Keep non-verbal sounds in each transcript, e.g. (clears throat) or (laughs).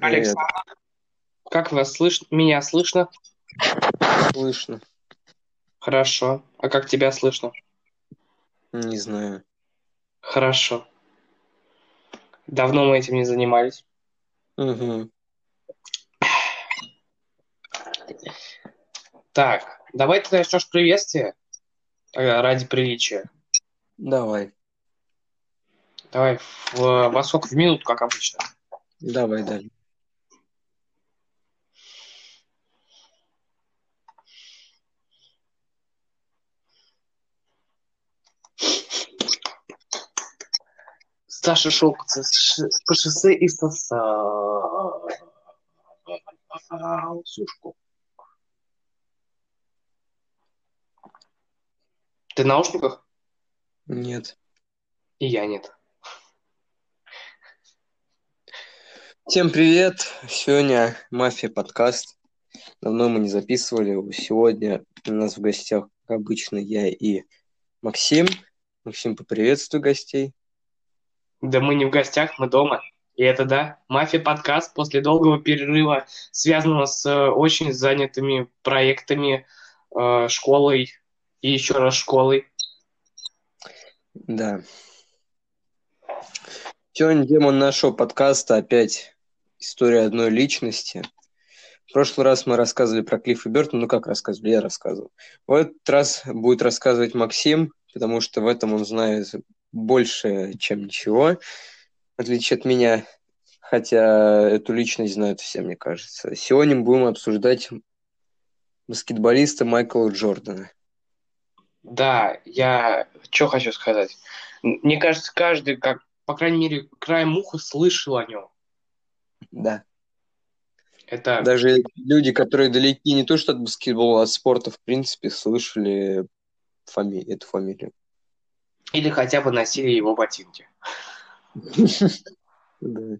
Привет. Александр, как вас слышно? Меня слышно? Слышно. Хорошо. А как тебя слышно? Не знаю. Хорошо. Давно мы этим не занимались. Угу. Так, давай ты начнешь приветствие э, ради приличия. Давай. Давай в, во сколько? В минуту, как обычно. Давай, далее. Саша шел по шоссе и сосал сушку. Ты в наушниках? Нет. И я нет. Всем привет. Сегодня Мафия подкаст. Давно мы не записывали. Сегодня у нас в гостях, как обычно, я и Максим. Максим, поприветствуй гостей. Да мы не в гостях, мы дома. И это да, Мафия подкаст после долгого перерыва, связанного с э, очень занятыми проектами, э, школой и еще раз школой. Да. Сегодня тема нашего подкаста опять история одной личности. В прошлый раз мы рассказывали про Клиффа Бертона, ну как рассказывали, я рассказывал. В этот раз будет рассказывать Максим, потому что в этом он знает больше, чем ничего, в отличие от меня, хотя эту личность знают все, мне кажется. Сегодня мы будем обсуждать баскетболиста Майкла Джордана. Да, я что хочу сказать. Мне кажется, каждый, как, по крайней мере, краем уха слышал о нем. Да. Это Даже люди, которые далеки не то что от баскетбола, а от спорта, в принципе, слышали фами- эту фамилию. Или хотя бы носили его ботинки. (laughs) Да.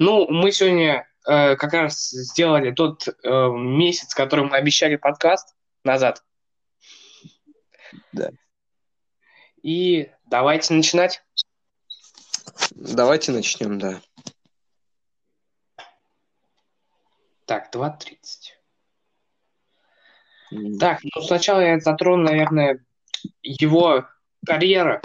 Ну, мы сегодня э, как раз сделали тот э, месяц, который мы обещали подкаст назад. Да. И давайте начинать. Давайте начнем, да. Так, 2.30. М, Так, ну сначала я затрону, наверное, его карьера.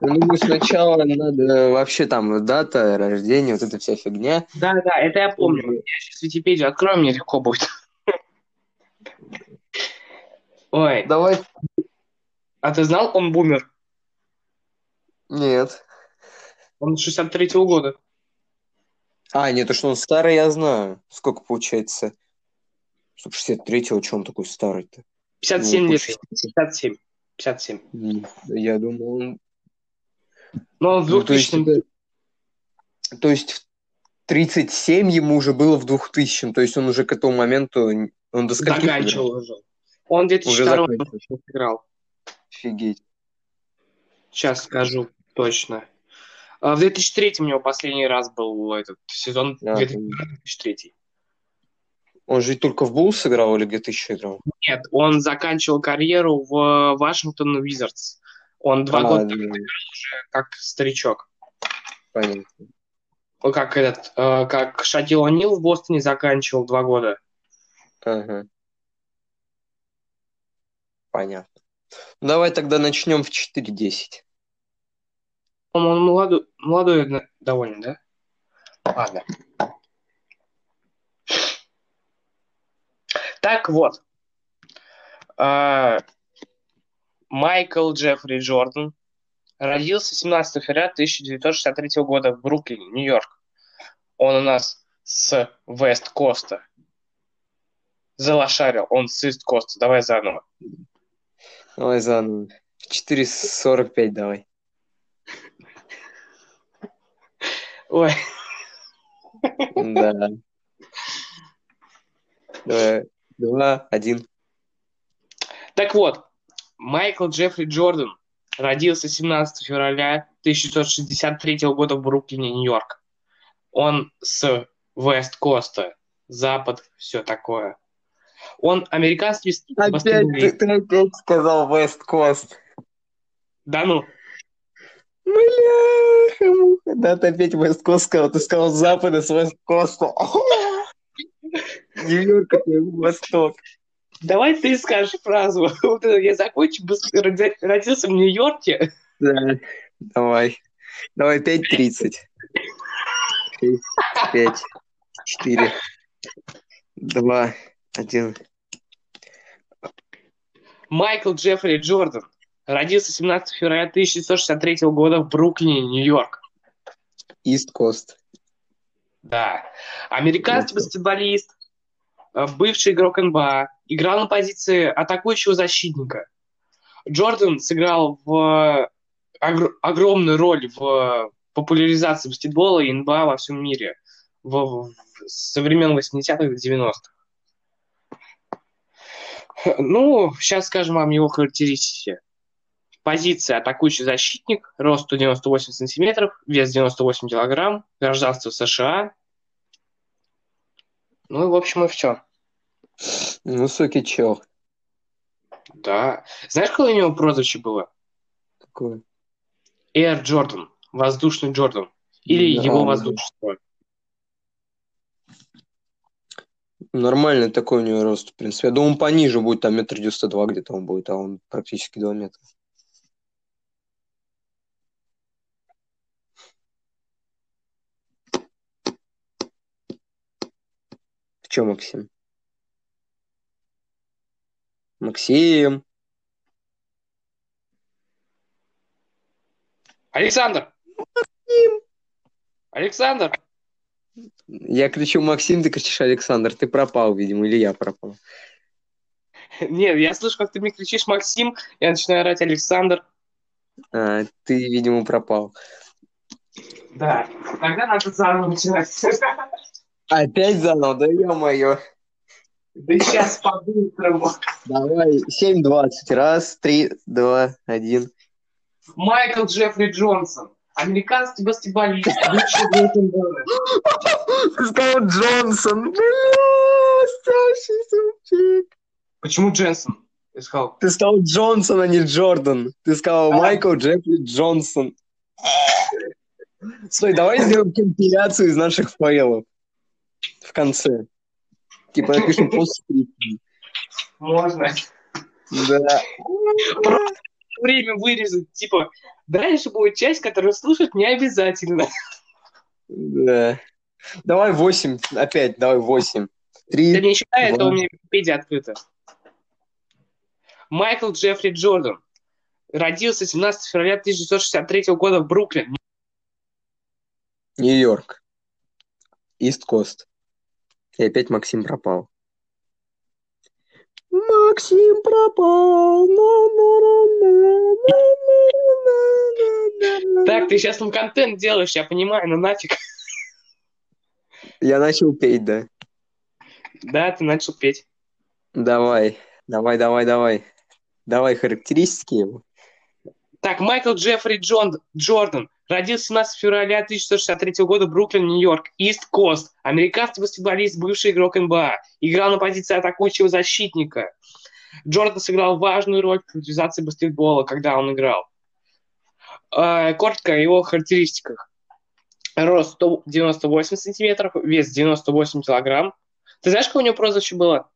Ну, сначала надо вообще там дата рождения, вот эта вся фигня. Да, да, это я помню. Я сейчас Википедию открою, мне легко будет. Ой, Давай. а ты знал, он бумер? Нет. Он 63-го года. А, нет, то, что он старый, я знаю. Сколько получается? Стоп, 63-го, что он такой старый-то? 57 Ну, лет. почти. 57. 57. М, Я думал, он... Но он в Ну, то есть 2000 То есть в 37 ему уже было в 2000 то есть он уже к этому моменту... Он до скольки заканчивал уже. Он в Уже 2002 заканчивал. играл. Офигеть. Сейчас скажу точно. А В 2003 у него последний раз был этот сезон А, 2003. Он же только в Буллс играл или где-то еще играл? Нет, он заканчивал карьеру в Вашингтон Уизардс. Он два А, года да, как старичок. понятно. Как этот, э, как Шакил О'Нил в Бостоне заканчивал два года. Ага. Понятно. Давай тогда начнем в 4.10. По-моему, Он молодой, молодой довольно, да? Ладно. Так вот. А, Майкл Джеффри Джордан родился 17 февраля 1963 года в Бруклине, Нью-Йорк. Он у нас с Вест-Коста. Залошарил, он с Ист-Коста. Давай заново. Давай заново. В 4.45 давай. Ой, Да. Давай. Два, один. Так вот, Майкл Джеффри Джордан родился 17 февраля 1963 года в Бруклине, Нью-Йорк. Он с Вест-Коста, Запад, все такое. Он американский Опять ты, баскетболист. ты опять сказал Coast. Да ну. Бляха, муха. Да, ты опять West Coast сказал. Ты сказал запада с Coast. Нью-Йорк это восток. Давай ты скажешь фразу. (laughs) Вот Я закончу, родился в Нью-Йорке. Да, давай. Давай 5.30. 6, 5, 4, 2, 1. Майкл Джеффри Джордан родился 17 февраля 1963 года в Бруклине, Нью-Йорк. Coast. Да. Американский баскетболист, э, бывший игрок НБА, играл на позиции атакующего защитника. Джордан сыграл в огр- огромную роль в популяризации баскетбола и НБА во всем мире в, в- со времен 80-х до 90-х. Ну, сейчас скажем вам его характеристики. Позиция атакующий защитник, рост 198 сантиметров, вес 98 килограмм, гражданство США. Ну и, в общем, и все. Высокий чел. Да. Знаешь, какое у него прозвище было? Такой. Air Jordan. Воздушный Джордан. Или Да. его воздушество. Нормальный такой у него рост, в принципе. Я думаю, он пониже будет, там метр девяносто два где-то он будет, а он практически два метра. Чё, Максим? Максим? Александр! Александр! Я кричу Максим, ты кричишь Александр. Ты пропал, видимо, или я пропал. Нет, я слышу, как ты мне кричишь Максим, я начинаю орать Александр. А, ты, видимо, пропал. Да, тогда надо заново начинать. (laughs) Опять заново? Да ё-моё. Да сейчас по-быстрому. Давай, 7-20. Раз, три, два, один. Майкл Джеффри Джонсон. Американский баскетболист, бывший НБА. Ты сказал Джонсон. Почему Дженсон? Сказал. Ты сказал Джонсон, а не Джордан. Ты сказал А. Майкл Джеффри Джонсон. Стой, давай сделаем компиляцию из наших файлов. В конце. Типа напишем постскриптум. Можно. Да. Время вырезать. Типа, дальше будет часть, которую слушать не обязательно. Да. Давай 8. Опять, давай 8. Ты 3. не считай, это Два. у меня Википедия открыта. Майкл Джеффри Джордан. Родился 17 февраля 1963 года в Бруклин. Нью-Йорк. Ист Кост. И опять Максим пропал. Максим пропал. Так, ты сейчас там контент делаешь, я понимаю, но нафиг. Я начал петь, да. Да, ты начал петь. Давай, давай, давай, давай. Давай характеристики его. Так, Майкл Джеффри Джон, Джордан Родился 17 февраля 1963 года в Бруклин, Нью-Йорк. Ист Кост. Американский баскетболист, бывший игрок НБА. Играл на позиции атакующего защитника. Джордан сыграл важную роль в популяризации баскетбола, когда он играл. Э, Коротко о его характеристиках. Рост 198 сантиметров, вес 98 килограмм. Ты знаешь, какое у него прозвище было?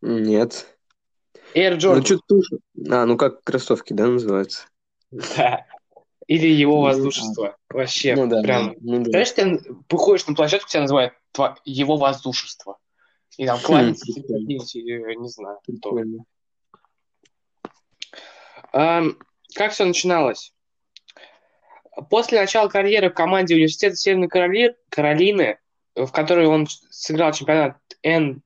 Нет. Air Ну, Jordan. что туша? А, ну как кроссовки, да, называются? Да. Или его Ну, воздушество. Вообще, Ну да, прям. ну да. Знаешь, ты выходишь на площадку, тебя называют его воздушество. И там кланяются прикольно. какие-нибудь, э, не знаю, кто. Ам, Как все начиналось? После начала карьеры в команде университета Северной Кароли- Каролины, в которой он сыграл чемпионат NCAA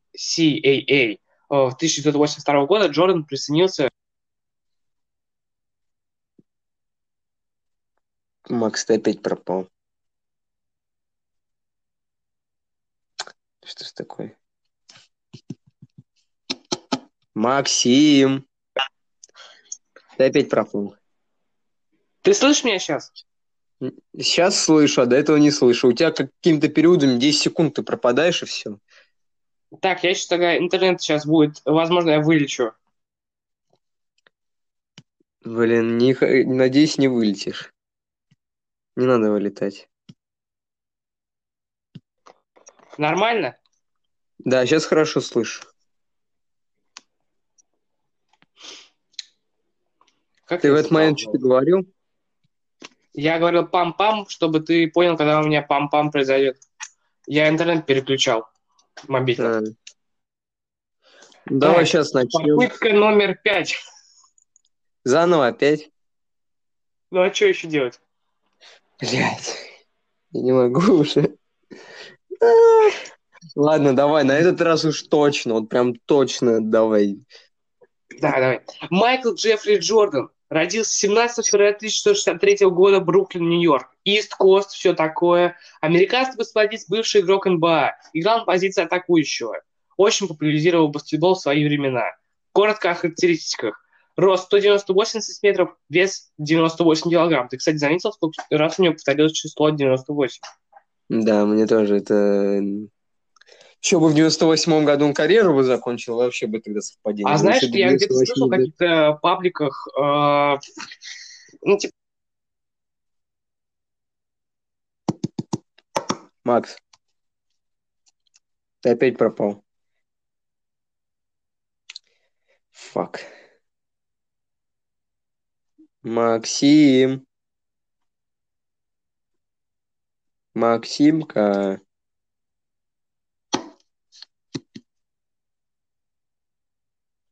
э, в 1982 года, Джордан присоединился Макс, ты опять пропал. Что ж такое? Максим! Ты опять пропал. Ты слышишь меня сейчас? Сейчас слышу, а до этого не слышу. У тебя каким-то периодом 10 секунд ты пропадаешь и все. Так, я сейчас тогда интернет сейчас будет. Возможно, я вылечу. Блин, не, надеюсь, не вылетишь. Не надо вылетать. Нормально? Да, сейчас хорошо слышу. Как Ты в этот момент что-то говорил? Я говорил пам-пам, чтобы ты понял, когда у меня пам-пам произойдет. Я интернет переключал. Мобильно. А. Давай Так, сейчас начнем. Попытка номер пять. Заново опять. Ну а что еще делать? Блять, я не могу (laughs) уже. Ладно, давай, на этот раз уж точно, вот прям точно давай. Да, давай. Майкл Джеффри Джордан родился 17 февраля 1963 года, Бруклин, Нью-Йорк. Ист Кост, все такое. Американский баскетболист, бывший игрок НБА. Играл на позиции атакующего. Очень популяризировал баскетбол в свои времена. Коротко о характеристиках. Рост 198 сантиметров, вес 98 килограмм. Ты, кстати, заметил, сколько раз у него повторилось число 98? Да, мне тоже это... Еще бы в 98-м году он карьеру бы закончил, вообще бы тогда совпадение. А знаешь, бы я где-то 98 слышал в каких-то пабликах, э, ну, типа, Макс, ты опять пропал. Фак. Максим. Максимка.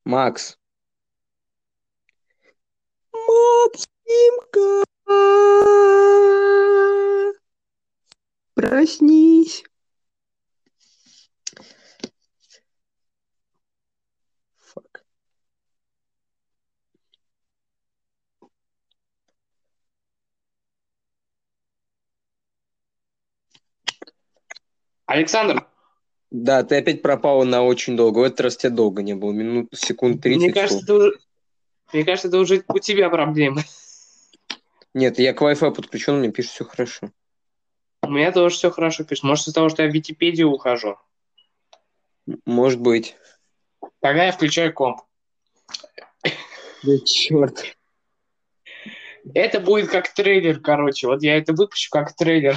Макс. Максимка. Проснись. Александр, Да, ты опять пропала на очень долго. В этот раз тебя долго не было. Минут, секунд 30. мне кажется, это уже, мне кажется, это уже у тебя проблемы. Нет, я к Wi-Fi подключен, мне пишет все хорошо. У меня тоже все хорошо пишет. Может, из-за того, что я в Википедию ухожу. Может быть. Тогда я включаю комп. Да черт. Это будет как трейлер, короче. Вот я это выпущу как трейлер.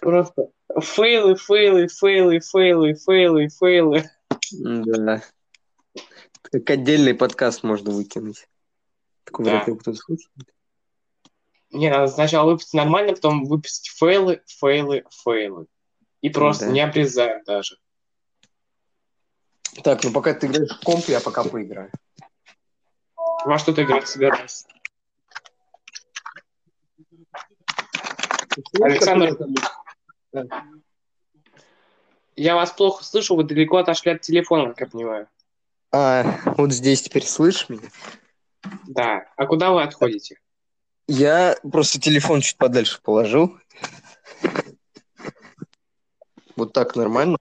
Просто фейлы, фейлы, фейлы, фейлы, фейлы, фейлы. Да. Как отдельный подкаст можно выкинуть. Такой Да. вряд ли кто-то слушает. Не, надо сначала выпустить нормально, потом выпустить фейлы, фейлы, фейлы. И просто Да. не обрезать даже. Так, ну пока ты играешь в комп, я пока поиграю. Во что ты играть собираешься? Александр. Я вас плохо слышу, вы далеко отошли от телефона, как я понимаю. А, вот здесь теперь слышишь меня? Да. А куда вы отходите? Я просто телефон чуть подальше положил. Вот так нормально.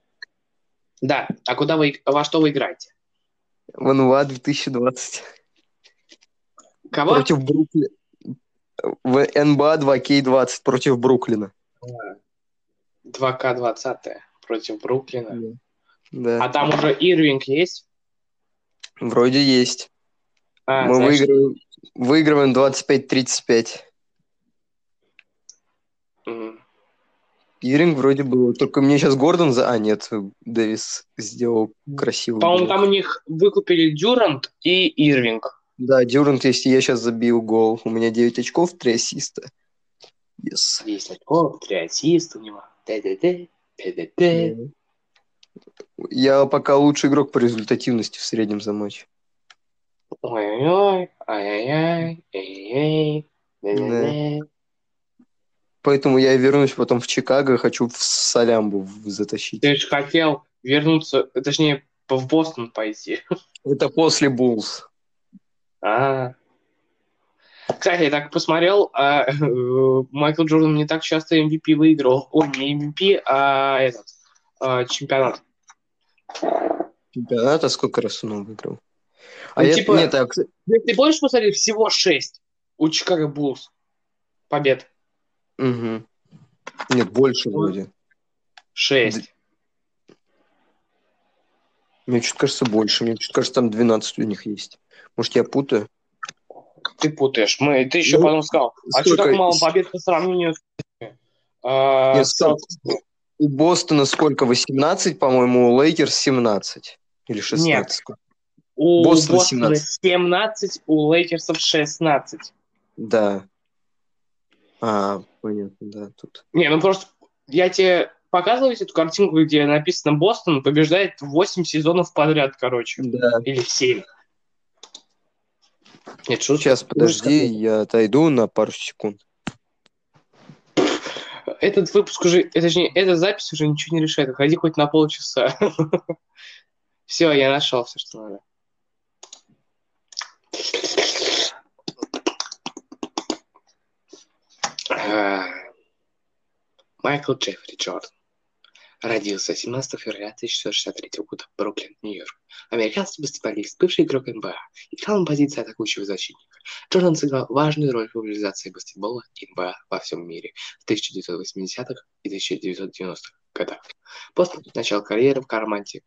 Да. А куда вы, во что вы играете? В НВА 2020. Кого? Против Бруклина. В НБА 2К20 против Бруклина. 2К20 против Бруклина. Да. А там уже Ирвинг есть? Вроде есть. А, Мы значит, выигрываем, выигрываем 25-35. м, Иринг вроде был. Только мне сейчас Гордон за... А, нет, Дэвис сделал красивый По-моему, там у них выкупили Дюрант и Ирвинг. Да, Дюрант, если я сейчас забил гол. У меня 9 очков, 3 ассиста. Yes. 10 очков, 3 ассиста у него. Т-т-т, т-т-т. Я пока лучший игрок по результативности в среднем за матч. Ой-ой-ой, ай-яй-яй, эй-эй, да-да-да. Поэтому я вернусь потом в Чикаго, хочу в Салямбу в- затащить. Ты же хотел вернуться, точнее, в Бостон пойти. Это после Буллс. А. Кстати, я так посмотрел, а, (laughs) Майкл Джордан не так часто MVP выиграл. Ой, не MVP, а этот, а, чемпионат. Чемпионат, а сколько раз он выиграл? А Ну, я- типа- Нет, а, Ты, помнишь, посмотри, всего 6 у Чикаго Буллс побед. мгм. Нет, больше вроде. Шесть. Мне что-то кажется больше. Мне что-то кажется, там 12 у них есть. Может, я путаю? Ты путаешь. Мы, ты еще Ну, потом сказал, а что так мало побед по сравнению с... а, Нет, с-. У Бостона сколько? 18, по-моему, у Лейкерс 17. Или 16. у Бостон Бостона 17. 17, у Лейкерсов 16. Да. А, понятно, да, тут. Не, ну просто я тебе показываю эту картинку, где написано Бостон побеждает 8 сезонов подряд, короче. Да. Или 7. Нет, шутка. Сейчас, подожди, я отойду на пару секунд. Этот выпуск уже, точнее, эта запись уже ничего не решает. Ходи хоть на полчаса. (laughs) Все, я нашел все, что надо. А, Майкл Джеффри Джордан родился 17 февраля 1963 года в Бруклин, Нью-Йорк. Американский баскетболист, бывший игрок НБА, играл на позиции атакующего защитника. Джордан сыграл важную роль в популяризации баскетбола и НБА во всем мире в 1980-х и 1990-х годах. После начала карьеры в команде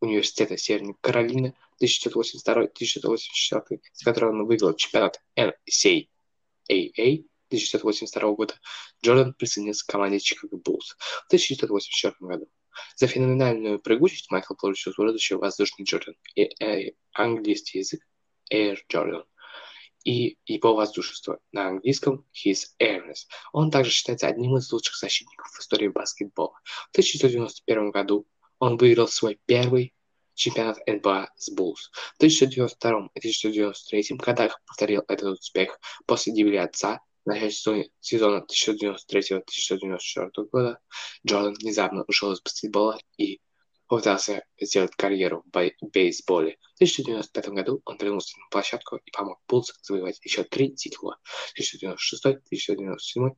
Университета Северной Каролины 1982-1984, с которой он выиграл чемпионат NCAA 1982 года, Джордан присоединился к команде Чикаго Буллс в 1984 году. За феноменальную прыгучесть Майкл получил прозвище «Воздушный Джордан» и э, английский язык Air Jordan и его воздушество на английском His Airness. Он также считается одним из лучших защитников в истории баскетбола. В 1991 году он выиграл свой первый чемпионат НБА с Буллс. В 1992 и 1993 годах повторил этот успех после гибели отца в начале сезона- сезона 1993-1994 года. Джордан внезапно ушел из баскетбола и попытался сделать карьеру в бей- бейсболе. В 1995 году он вернулся на площадку и помог Буллс завоевать еще три титула. 1996, 1997,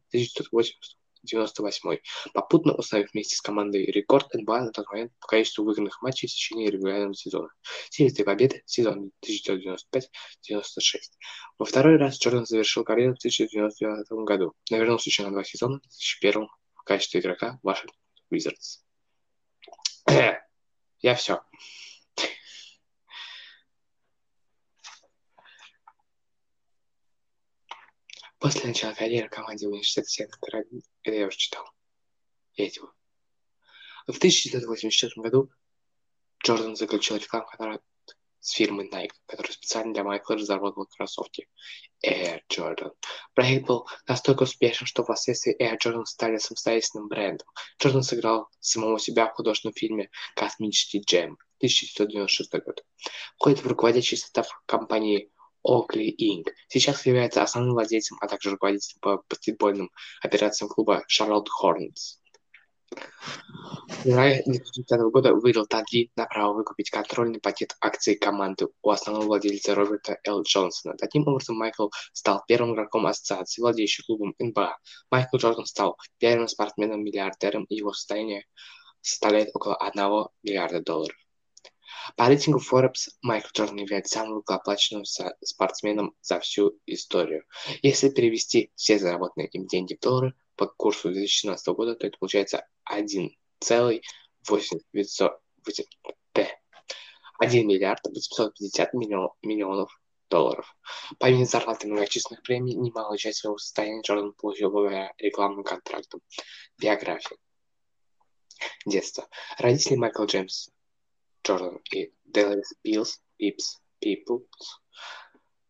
1998. Попутно установив вместе с командой рекорд НБА на тот момент по количеству выигранных матчей в течение регулярного сезона. 73 победы в сезоне 1995-96. Во второй раз Джордан завершил карьеру в 1999 году, но вернулся еще на два сезона в 2001 в качестве игрока Вашингтон Wizards. (clears throat) Я все. После начала карьеры в команде университета Каролины, это я уже читал, я вот. В 1984 году Джордан заключил рекламный контракт с фирмой Nike, которая специально для Майкла разработала кроссовки Air Jordan. Проект был настолько успешен, что впоследствии Air Jordan стали самостоятельным брендом. Джордан сыграл самого себя в художественном фильме «Космический джем» 1996 год. Входит в руководящий состав компании Oakley Inc. Сейчас является основным владельцем, а также руководителем по баскетбольным операциям клуба Hornets. В феврале 2005 года выиграл торги на право выкупить контрольный пакет акций команды у основного владельца Роберта Л. Джонсона. Таким образом, Майкл стал первым игроком ассоциации, владеющей клубом НБА. Майкл Джордан стал первым спортсменом-миллиардером, и его состояние составляет около 1 миллиарда долларов. По рейтингу Forbes Майкл Джордан является самым высокооплаченным со- спортсменом за всю историю. Если перевести все заработанные им деньги в доллары по курсу 2017 года, то это получается 1,8 1 миллиард 850 миллион- миллионов долларов. Помимо зарплаты многочисленных премий, немалую часть своего состояния Джордан получил благодаря рекламным контрактам. Биография. Детство. Родители Майкл Джеймс Джордан и Деларис Пилс, Пипс, Пиплс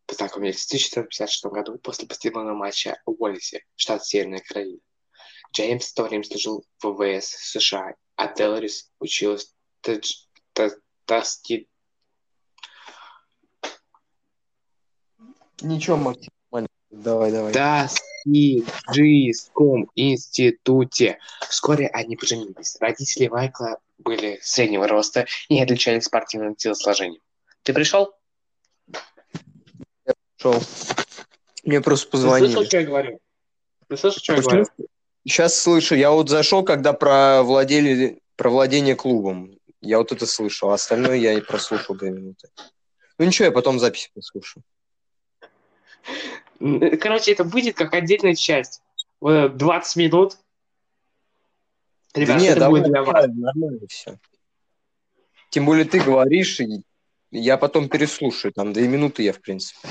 познакомились в 1956 году после баскетбольного матча в Уоллисе, штат Северная Каролина. Джеймс в то время служил в ВВС США, а Деларис училась в Таски- Ничего, Максим. Давай, давай. Таскиджийском институте. Вскоре они поженились. Родители Майкла были среднего роста и не отличались спортивным телосложением. Ты пришел? Шел. Мне просто Ты слышал, позвонили. что я говорю? Ты слышал, что я говорю? Сейчас слышу. Я вот зашел, когда про, владели... про владение клубом. Я вот это слышал. а Остальное я и прослушал две минуты. Ну ничего, я потом запись послушаю. Короче, это выйдет как отдельная часть. Вот это 20 минут. Ребят, нет, это давай, будет для вас. нормально, все. Тем более ты говоришь, и я потом переслушаю. Там две минуты я, в принципе.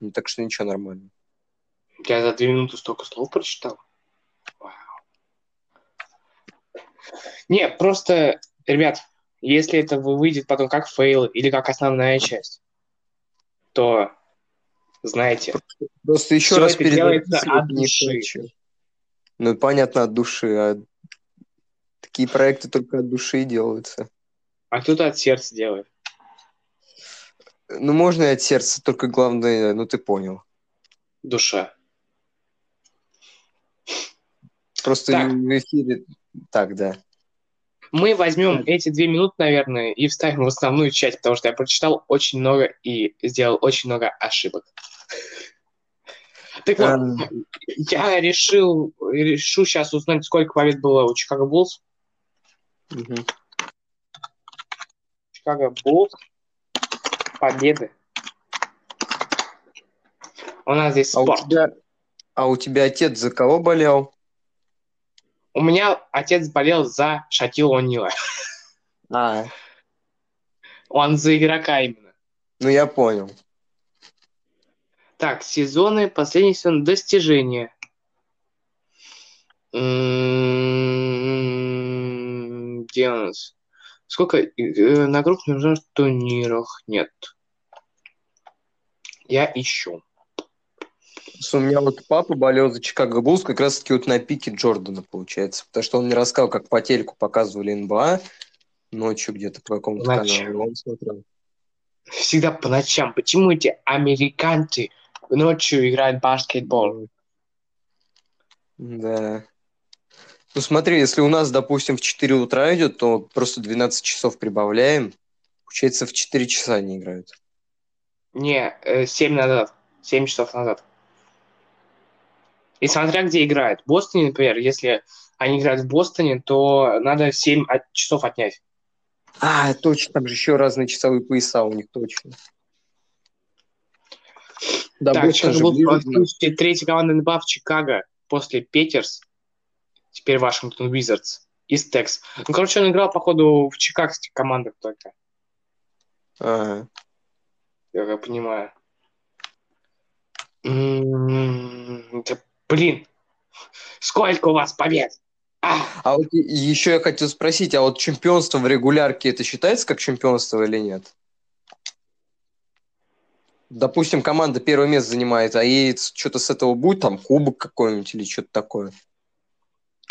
Ну, так что ничего, нормально. Я за две минуты столько слов прочитал. Вау. Не, просто, ребят, если это вы- выйдет потом как фейл или как основная часть, то знаете, Просто еще раз делается перезаписывать от души. Ну, понятно, от души. А такие проекты только от души и делаются. а кто-то от сердца делает. Ну, можно и от сердца, только главное, ну, ты понял. Душа. Просто Так. в эфире так, да. Мы возьмем эти две минуты, наверное, и вставим в основную часть, потому что я прочитал очень много и сделал очень много ошибок. Так вот, я решил, решу сейчас узнать, сколько побед было у Чикаго Буллс. Мгм. Чикаго Буллс. Победы. У нас здесь А у спорт. тебя, а у тебя отец за кого болел? У меня отец болел за Шатила О'Нила. А, Он за игрока именно. ну я понял. Так, сезоны, последний сезон, достижения. М, Где у нас? Сколько э, на крупных международных турнирах? Нет. Я ищу. У меня вот папа болел за Чикаго Буллс как раз-таки вот на пике Джордана, получается. Потому что он мне рассказал, как по телеку показывали НБА ночью где-то по какому-то каналу. Он смотрел. Всегда по ночам. Почему эти американцы ночью играют в баскетбол? Да. Ну смотри, если у нас, допустим, в 4 утра идет, то просто 12 часов прибавляем. Получается, в 4 часа они играют. Не, э, 7 назад. 7 часов назад. И смотря где играют. В Бостоне, например, если они играют в Бостоне, то надо 7 от- часов отнять. А, точно, там же еще разные часовые пояса у них, точно. Да, так, Чикаго же случае третья команда НБА в Чикаго после Петерс, теперь Вашингтон Визардс, из Текс. Ну, короче, он играл, походу, в чикагских командах только, Ага. я как понимаю. Да, блин, сколько у вас побед? А, А вот еще я хотел спросить, а вот чемпионство в регулярке это считается как чемпионство или нет? Допустим, команда первое место занимает, а ей что-то с этого будет, там кубок какой-нибудь или что-то такое.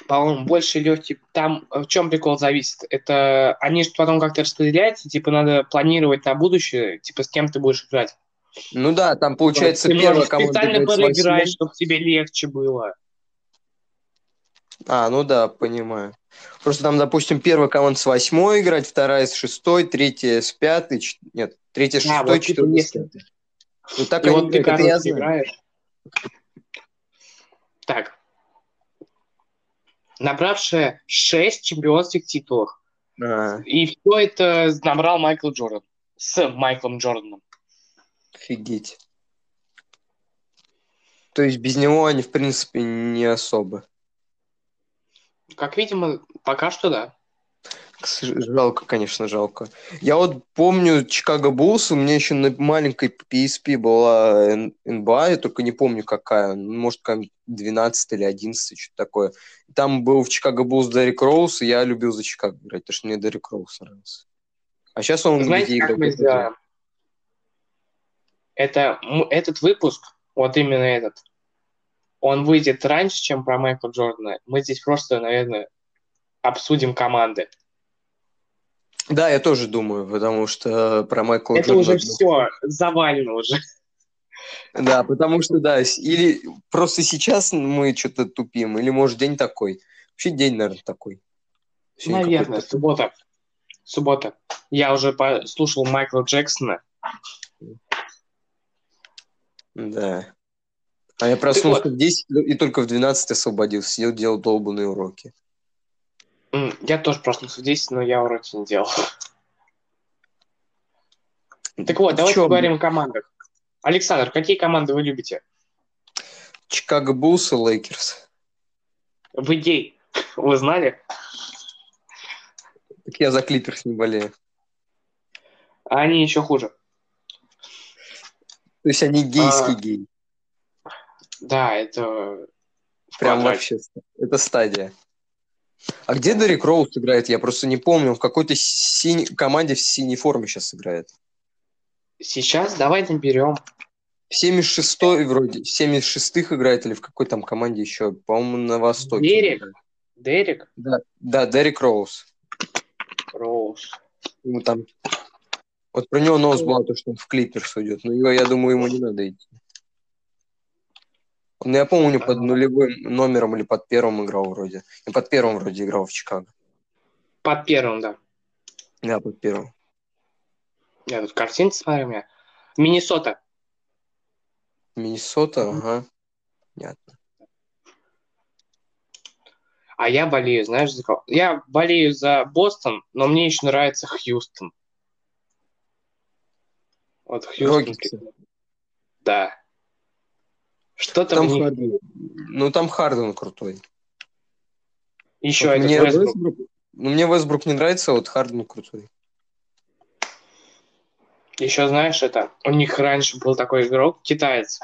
По-моему, больше легкий. Там э, в чем прикол зависит? Это они же потом как-то распределяются, типа надо планировать на будущее, типа с кем ты будешь играть. Ну да, там получается ты первая команда специально проиграть, чтобы тебе легче было. А, ну да, понимаю. Просто там, допустим, первая команда с восьмой играть, вторая с шестой, третья с пятой, чет- нет, третья с Да, шестой, вот типа. Ну так И они вот ты, это я знаю. играешь. Так. Набравшая 6 чемпионских титулов. А, И все это набрал Майкл Джордан. С Майклом Джорданом. офигеть. То есть без него они, в принципе, не особо. Как видимо, пока что да. Жалко, конечно, жалко. Я вот помню Чикаго Буллс, у меня еще на маленькой PSP была НБА, я только не помню какая, ну, может, какая 12 или 11, что-то такое. Там был в Чикаго Буллс Дерек Роуз, и я любил за Чикаго играть, потому что мне Дерек Роуз нравился. А сейчас он Знаете, где как мы сделаем? Это, этот выпуск, вот именно этот, он выйдет раньше, чем про Майкла Джордана. Мы здесь просто, наверное, обсудим команды. Да, я тоже думаю, потому что про Майкла Это Джордана- уже все завалено уже. Да, потому что, да, или просто сейчас мы что-то тупим, или, может, день такой. Вообще день, наверное, такой. Сегодня Наверное, суббота. Суббота. Я уже послушал Майкла Джексона. Да. А я проснулся вот. в 10 и только в 12 освободился. Сидел, делал долбанные уроки. Я тоже в 10, но я уроки не делал. Так вот, давайте поговорим о командах. Александр, какие команды вы любите? Чикаго Буллс и Лейкерс. Вы гей. Вы знали? Так я за Клиперс не болею. А они еще хуже. То есть они гейский А, гей. Да, это Прям вообще. Это стадия. А где Дерек Роуз играет? Я просто не помню. В какой-то синей команде в синей форме сейчас играет. Сейчас давай наберем. В 76-й вроде, в 76-х играет или в какой там команде еще? По-моему, на Востоке. Дерек? Дерек Да, да, Дерек Роуз. Роуз. Ему там... Вот про него новость была, то, что он в Клиперс уйдет. Но его, я думаю, ему не надо идти. Он, я помню, под нулевым номером или под первым играл вроде. И под первым вроде играл в Чикаго. Под первым, да. Да, под первым. Я тут картинки смотрю у меня. Миннесота. Миннесота, ага. Понятно. А я болею, знаешь, за кого? Я болею за Бостон, но мне еще нравится Хьюстон. Вот Хьюстон. Рокетсы. Да. Что-то Там них... Харден. Ну, там Харден крутой. Еще Вот этот мне, Вестбрук. Вестбрук, ну, мне Вестбрук не нравится, а вот Харден крутой. Еще знаешь, это у них раньше был такой игрок, китаец.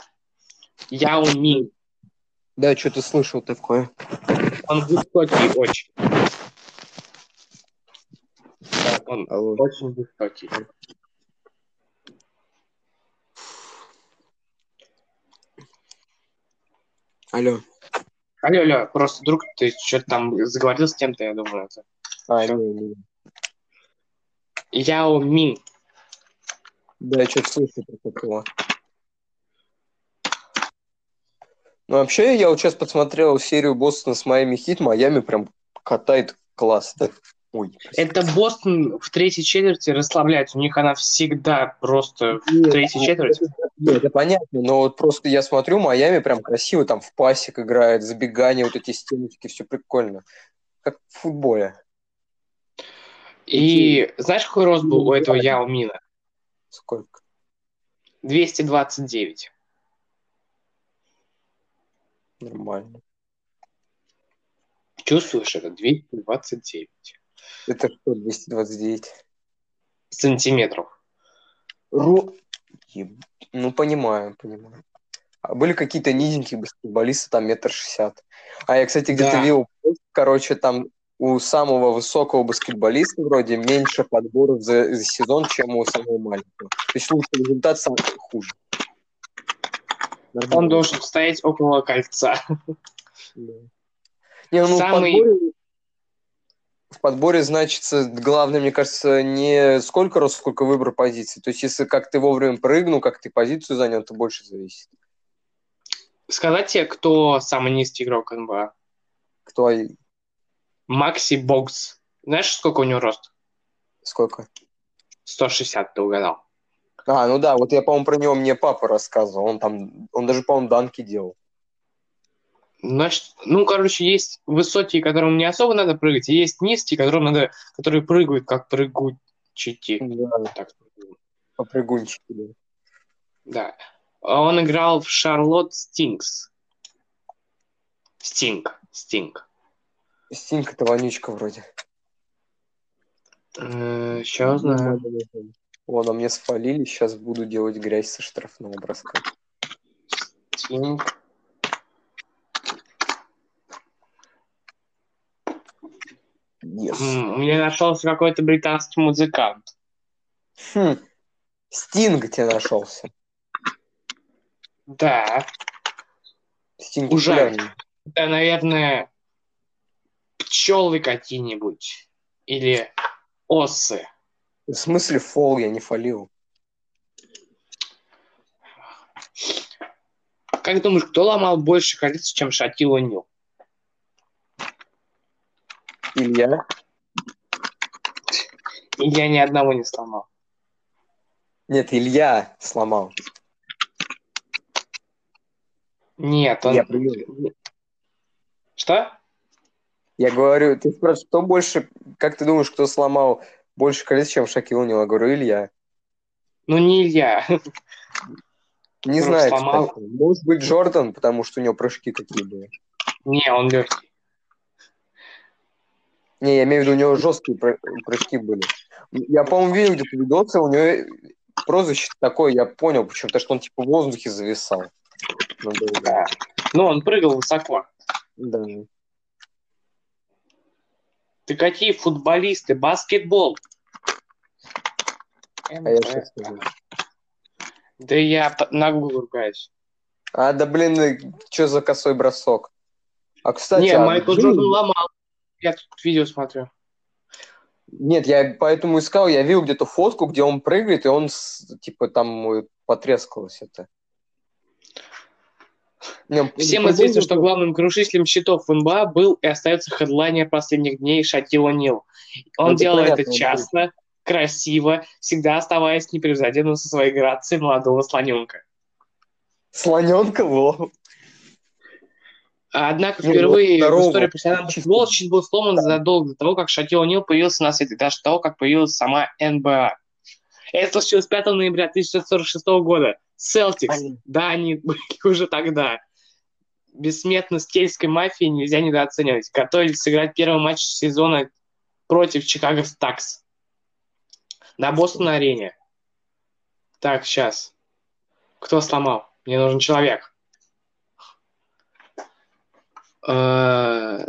Яо Мин. Да, что-то слышал такое. Он высокий очень. Да, он Алло. очень высокий. Алло. Алло, алло, просто вдруг ты что-то там заговорил с кем-то, я думаю. Это. А, не, не. Яо Мин. Да, я что-то слышал про такого. Ну, вообще, я вот сейчас посмотрел серию Бостона с Майами Хит. Майами прям катает классно. Ой. Это Бостон в третьей четверти расслабляется. У них она всегда просто в Нет, третьей четверти. Нет, это понятно, но вот просто я смотрю, Майами прям красиво там в пасик играет, забегание, вот эти стеночки, все прикольно. Как в футболе. И знаешь, какой рост был у этого Яо Мина? Сколько? 229. Нормально. Чувствуешь это? 229 Это что, 229? сантиметров. Ру... Еб- Ну, понимаю, понимаю. А были какие-то низенькие баскетболисты, там метр шестьдесят. А я, кстати, где-то Да. видел, короче, там у самого высокого баскетболиста вроде меньше подборов за, за сезон, чем у самого маленького. То есть лучший результат сам хуже. Он должен стоять около кольца. Да. Не, ну Самый- подборе... В подборе значится, главное, мне кажется, не сколько рост, сколько выбор позиций. То есть, если как ты вовремя прыгнул, как ты позицию занял, то больше зависит. Сказать тебе, кто самый низкий игрок НБА? Кто Макси Бокс. Знаешь, сколько у него рост? сколько? 160, ты угадал. А, ну да, вот я, по-моему, про него мне папа рассказывал. Он там, он даже, по-моему, данки делал. Значит, ну, короче, есть высокие, которым не особо надо прыгать, и есть низкие, которым надо, которые прыгают как прыгучики. Да, Так, попрыгунчики. Да. да. А Он играл в Шарлотт Стингс. Стинг. Стинг. Стинг это вонючка вроде. Сейчас Ну, знаю. Вон, а мне спалили, сейчас буду делать грязь со штрафного броска. Стинг. Yes. М, Мне нашелся какой-то британский музыкант. Хм. Стинг тебе нашелся. Да. Стинг популярный. Это, наверное, пчелы какие-нибудь. Или осы. В смысле фол, я не фалил. Как думаешь, кто ломал больше колец, чем Шатил О'Нил? Илья? И я ни одного не сломал. Нет, Илья сломал. Нет, он... Я привел. Что? Я говорю, ты спрашиваешь, кто больше, как ты думаешь, кто сломал больше колец, чем Шакил О'Нил? Я говорю, Илья. Ну, не Илья. Не знаю, сломал. кстати. Может быть, Джордан, потому что у него прыжки какие были. Не, он легкий. Не, я имею в виду, у него жесткие пры- прыжки были. Я, по-моему, видел где-то видосы, у него прозвище такое, я понял, почему, потому что он типа в воздухе зависал. Ну, да. Ну, он прыгал высоко. Да. Ты какие футболисты? Баскетбол. А я что скажу? Да я на Google ругаюсь. А, да блин, что за косой бросок? А, кстати, Не, а Майкл Джордан ломал. Я тут видео смотрю. Нет, я поэтому искал, я видел где-то фотку, где он прыгает, и он, типа, там э, потрескалось это. Не, Всем известно, что главным крушителем счетов в НБА был и остается хедлайнер последних дней Шакил О'Нил. Он Ну, это делал понятно, это часто, красиво, всегда оставаясь непревзойденным со своей грацией молодого слоненка. Слоненка, во. Однако Ну, впервые здорово, в истории профессионального футбола щит был сломан задолго до того, как Шакил О'Нил появился на свет, и даже до того, как появилась сама НБА. Это случилось 5 ноября 1946 года. Селтикс, да, они (laughs) были уже тогда. Бессмертность кельтской мафии нельзя недооценивать. Готовились сыграть первый матч сезона против Чикаго Стакс на Бостон-арене. Так, сейчас. Кто сломал? Мне нужен человек. Э,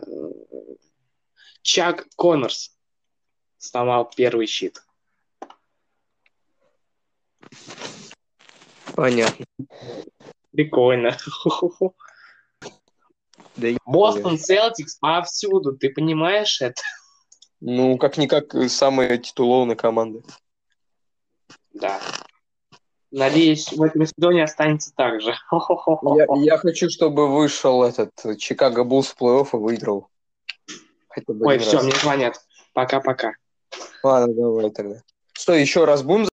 Чак Коннорс сломал первый щит. Понятно. Прикольно. (laughs) Да Бостон Селтикс повсюду, ты понимаешь это? Ну, как-никак, самая титулованная команда. Да. Надеюсь, в этом сезоне останется так же. Я, (laughs) я хочу, чтобы вышел этот э, Чикаго Буллс в плей-офф и выиграл. Ой, все, раз. мне звонят. Пока-пока. Ладно, давай тогда. Что, еще раз будем